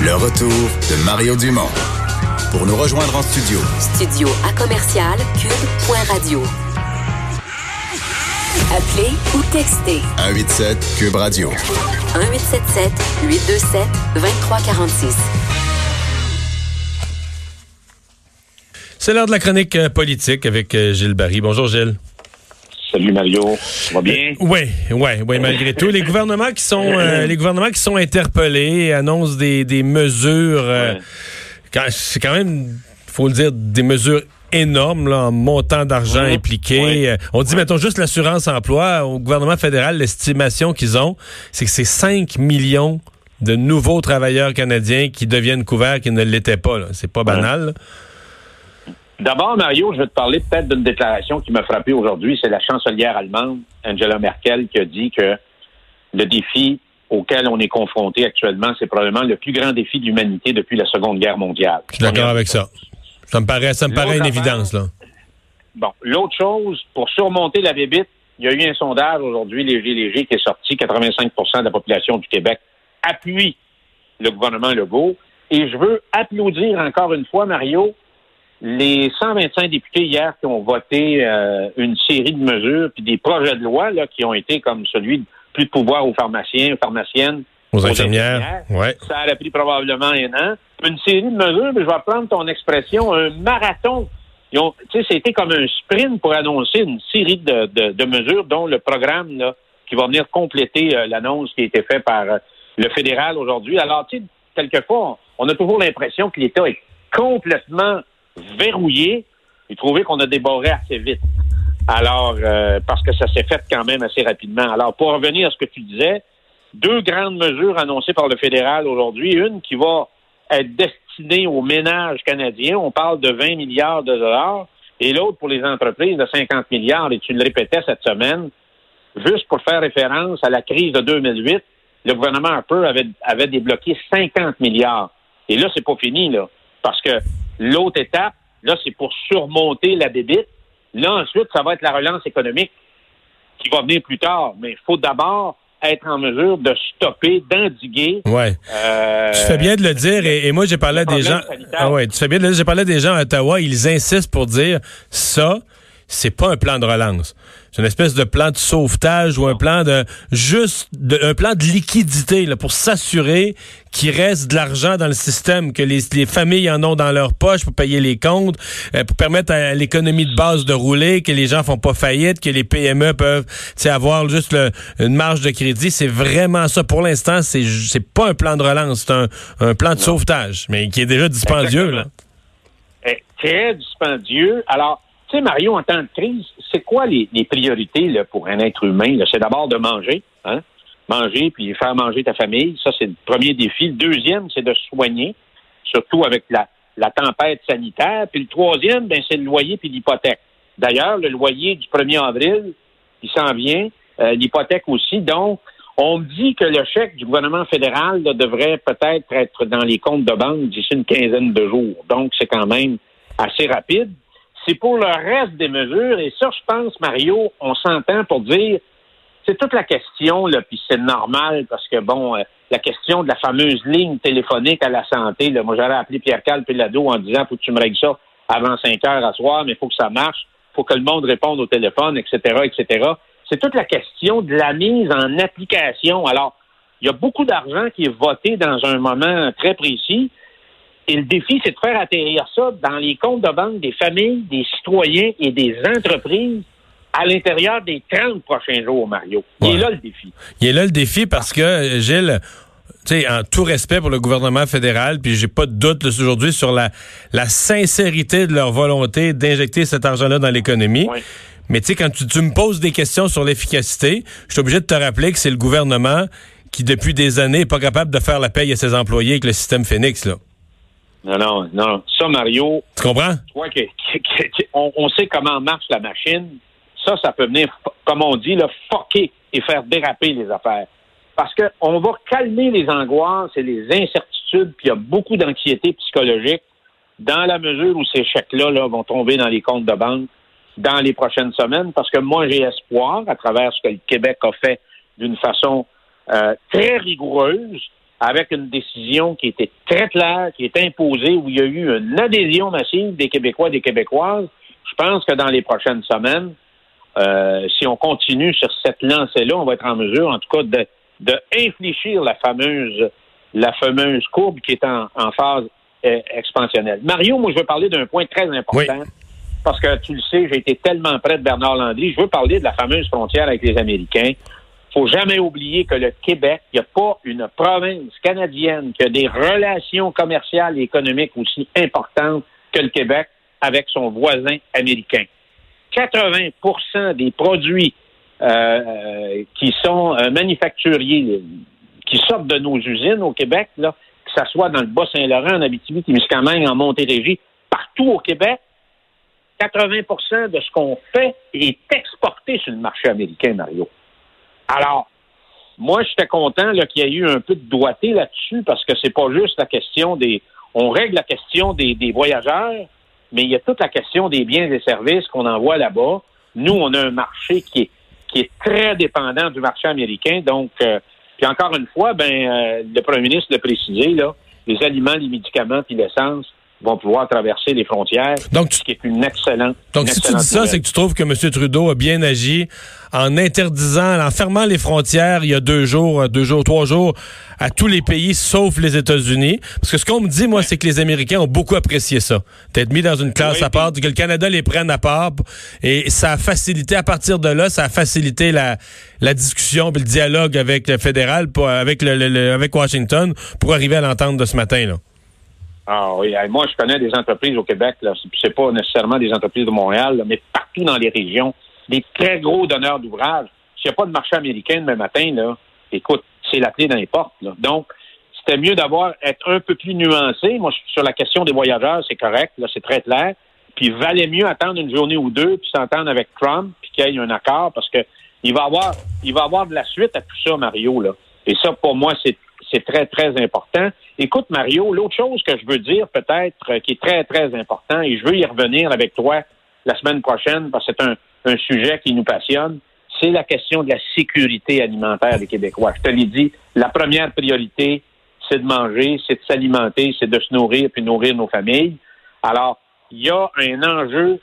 Le retour de Mario Dumont. Pour nous rejoindre en studio. Studio à commercial cube.radio. Appelez ou textez. 187 Cube Radio. 1877 827 2346. C'est l'heure de la chronique euh, politique avec euh, Gilles Barry. Bonjour Gilles. Salut Mario, ça va bien? Oui, oui, oui, malgré tout. Les gouvernements qui sont euh, les gouvernements qui sont interpellés annoncent des, des mesures euh, c'est quand même faut le dire des mesures énormes là, en montant d'argent Mhm. impliqué. Ouais. Euh, On dit mettons juste l'assurance emploi au gouvernement fédéral, l'estimation qu'ils ont, c'est que c'est 5 millions de nouveaux travailleurs canadiens qui deviennent couverts qui ne l'étaient pas. C'est pas banal. là. D'abord, Mario, je vais te parler peut-être d'une déclaration qui m'a frappé aujourd'hui. C'est la chancelière allemande, Angela Merkel, qui a dit que le défi auquel on est confronté actuellement, c'est probablement le plus grand défi de l'humanité depuis la Seconde Guerre mondiale. Je suis d'accord avec ça. Ça me paraît, ça me paraît une évidence là. Bon, l'autre chose, pour surmonter la bébite, il y a eu un sondage aujourd'hui, léger, léger, qui est sorti. 85% de la population du Québec appuie le gouvernement Legault. Et je veux applaudir encore une fois, Mario, les 125 députés hier qui ont voté euh, une série de mesures puis des projets de loi là, qui ont été comme celui de plus de pouvoir aux pharmaciens, aux pharmaciennes, Aux infirmières. Ouais. Ça a pris probablement un an. Une série de mesures, mais je vais prendre ton expression, un marathon. Ils ont- Tu sais, c'était comme un sprint pour annoncer une série de, de- de mesures, dont le programme là, qui va venir compléter euh, l'annonce qui a été faite par euh, le fédéral aujourd'hui. Alors, tu sais, quelquefois, on, on a toujours l'impression que l'État est complètement verrouillé et trouvé qu'on a déboré assez vite. Alors, euh, parce que ça s'est fait quand même assez rapidement. Alors, pour revenir à ce que tu disais, deux grandes mesures annoncées par le fédéral aujourd'hui. Une qui va être destinée aux ménages canadiens. On parle de 20 milliards de dollars. Et l'autre pour les entreprises de 50 milliards. Et tu le répétais cette semaine, juste pour faire référence à la crise de 2008, le gouvernement Harper avait, avait débloqué 50 milliards. Et là, c'est pas fini, là. Parce que l'autre étape, là, c'est pour surmonter la débite. Là, ensuite, ça va être la relance économique qui va venir plus tard. Mais il faut d'abord être en mesure de stopper, d'endiguer. Ouais. euh, Tu fais bien de le dire et, et moi j'ai parlé à des gens. Ah ouais, tu fais bien de le dire. J'ai parlé à des gens à Ottawa, ils insistent pour dire ça, c'est pas un plan de relance. C'est une espèce de plan de sauvetage ou un plan de juste de, un plan de liquidité là, pour s'assurer qu'il reste de l'argent dans le système, que les, les familles en ont dans leur poche pour payer les comptes, euh, pour permettre à l'économie de base de rouler, que les gens font pas faillite, que les PME peuvent avoir juste le- une marge de crédit. C'est vraiment ça. Pour l'instant, c'est c'est pas un plan de relance, c'est un, un plan de sauvetage, mais qui est déjà dispendieux. Là. est très dispendieux. Alors, tu sais, Mario, en temps de crise, c'est quoi les, les priorités là, pour un être humain? C'est d'abord de manger, hein? Manger puis faire manger ta famille. Ça, c'est le premier défi. Le deuxième, c'est de soigner, surtout avec la, la tempête sanitaire. Puis le troisième, ben, c'est le loyer puis l'hypothèque. D'ailleurs, le loyer du 1er avril, il s'en vient. Euh, l'hypothèque aussi. Donc, on me dit que le chèque du gouvernement fédéral là, devrait peut-être être dans les comptes de banque d'ici une quinzaine de jours. Donc, c'est quand même assez rapide. C'est pour le reste des mesures, et ça, je pense, Mario, on s'entend pour dire, c'est toute la question, là, puis c'est normal, parce que, bon, euh, la question de la fameuse ligne téléphonique à la santé, là, moi, j'aurais appelé Pierre-Carl Pelado en disant, faut que tu me règles ça avant 5 heures à soir, mais il faut que ça marche, faut que le monde réponde au téléphone, etc., etc. C'est toute la question de la mise en application. Alors, il y a beaucoup d'argent qui est voté dans un moment très précis. Et le défi, c'est de faire atterrir ça dans les comptes de banque des familles, des citoyens et des entreprises à l'intérieur des 30 prochains jours, Mario. Il Ouais. est là le défi. Il est là le défi parce que, Gilles, tu sais, en tout respect pour le gouvernement fédéral, puis j'ai pas de doute aujourd'hui sur la, la sincérité de leur volonté d'injecter cet argent-là dans l'économie. Mais tu sais, quand tu, tu me poses des questions sur l'efficacité, je suis obligé de te rappeler que c'est le gouvernement qui, depuis des années, est pas capable de faire la paye à ses employés avec le système Phoenix, là. Non, non, non. Ça, Mario, Tu comprends? tu vois que, que- que- que- on, on sait comment marche la machine. Ça, ça peut venir, comme on dit, là, fucker et faire déraper les affaires. Parce qu'on va calmer les angoisses et les incertitudes, puis il y a beaucoup d'anxiété psychologique dans la mesure où ces chèques-là là, vont tomber dans les comptes de banque dans les prochaines semaines, parce que moi, j'ai espoir, à travers ce que le Québec a fait d'une façon euh, très rigoureuse, avec une décision qui était très claire, qui est imposée, où il y a eu une adhésion massive des Québécois et des Québécoises. Je pense que dans les prochaines semaines, euh, si on continue sur cette lancée-là, on va être en mesure, en tout cas, de, de infléchir la fameuse, la fameuse courbe qui est en, en phase euh, expansionnelle. Mario, moi, je veux parler d'un point très important. Parce que tu le sais, j'ai été tellement près de Bernard Landry. Je veux parler de la fameuse frontière avec les Américains. Faut jamais oublier que le Québec, il n'y a pas une province canadienne qui a des relations commerciales et économiques aussi importantes que le Québec avec son voisin américain. 80% des produits euh, qui sont euh, manufacturiers, qui sortent de nos usines au Québec, là, que ce soit dans le Bas-Saint-Laurent, en Abitibi-Témiscamingue, en Montérégie, partout au Québec, 80% de ce qu'on fait est exporté sur le marché américain, Mario. Alors, moi, j'étais content qu'il y ait eu un peu de doigté là-dessus parce que c'est pas juste la question des. On règle la question des, voyageurs, mais il y a toute la question des biens et services qu'on envoie là-bas. Nous, on a un marché qui est, qui est très dépendant du marché américain. Donc, euh, puis encore une fois, ben, euh, le premier ministre l'a précisé, là, les aliments, les médicaments puis l'essence, vont pouvoir traverser les frontières. Donc, ce qui est une excellente. Donc, si tu dis ça, c'est que tu trouves que M. Trudeau a bien agi en interdisant, en fermant les frontières il y a deux jours, deux jours, trois jours, à tous les pays sauf les États-Unis. Parce que ce qu'on me dit, moi, c'est que les Américains ont beaucoup apprécié ça. D'être mis dans une classe à part, que le Canada les prenne à part. Et ça a facilité, à partir de là, ça a facilité la, la discussion et le dialogue avec le fédéral, avec, le, avec Washington, pour arriver à l'entente de ce matin, là. Ah oui, moi je connais des entreprises au Québec, là, c'est pas nécessairement des entreprises de Montréal, mais partout dans les régions, des très gros donneurs d'ouvrages. S'il n'y a pas de marché américain demain matin, là, écoute, c'est la clé dans les portes. Donc, c'était mieux d'avoir être un peu plus nuancé. Moi, sur la question des voyageurs, c'est correct, là, c'est très clair. Puis valait mieux attendre une journée ou deux, puis s'entendre avec Trump, puis qu'il y ait un accord, parce que il va avoir, il va avoir de la suite à tout ça, Mario. Là. Et ça, pour moi, c'est c'est très, très important. Écoute, Mario, l'autre chose que je veux dire peut-être euh, qui est très, très important, et je veux y revenir avec toi la semaine prochaine parce que c'est un, sujet qui nous passionne, c'est la question de la sécurité alimentaire des Québécois. Je te l'ai dit, la première priorité, c'est de manger, c'est de s'alimenter, c'est de se nourrir puis nourrir nos familles. Alors, il y a un enjeu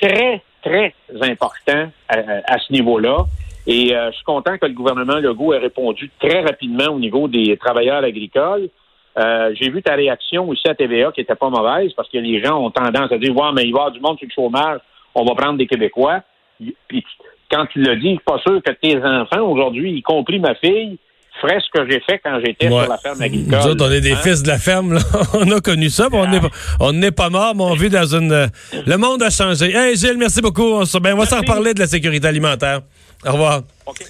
très, très important à ce niveau-là. Et euh, je suis content que le gouvernement Legault ait répondu très rapidement au niveau des travailleurs agricoles. Euh, j'ai vu ta réaction aussi à TVA qui était pas mauvaise parce que les gens ont tendance à dire Ouais, mais il va y avoir du monde sur le chômage, on va prendre des Québécois. Puis quand tu l'as dit, je suis pas sûr que tes enfants aujourd'hui, y compris ma fille, feraient ce que j'ai fait quand j'étais sur la ferme agricole. Nous autres, on est des hein? fils de la ferme, là. on a connu ça, mais on n'est pas mort, mais on vit dans une. Le monde a changé. Hey Gilles, merci beaucoup. On, ben, on va s'en reparler de la sécurité alimentaire. Au revoir. OK.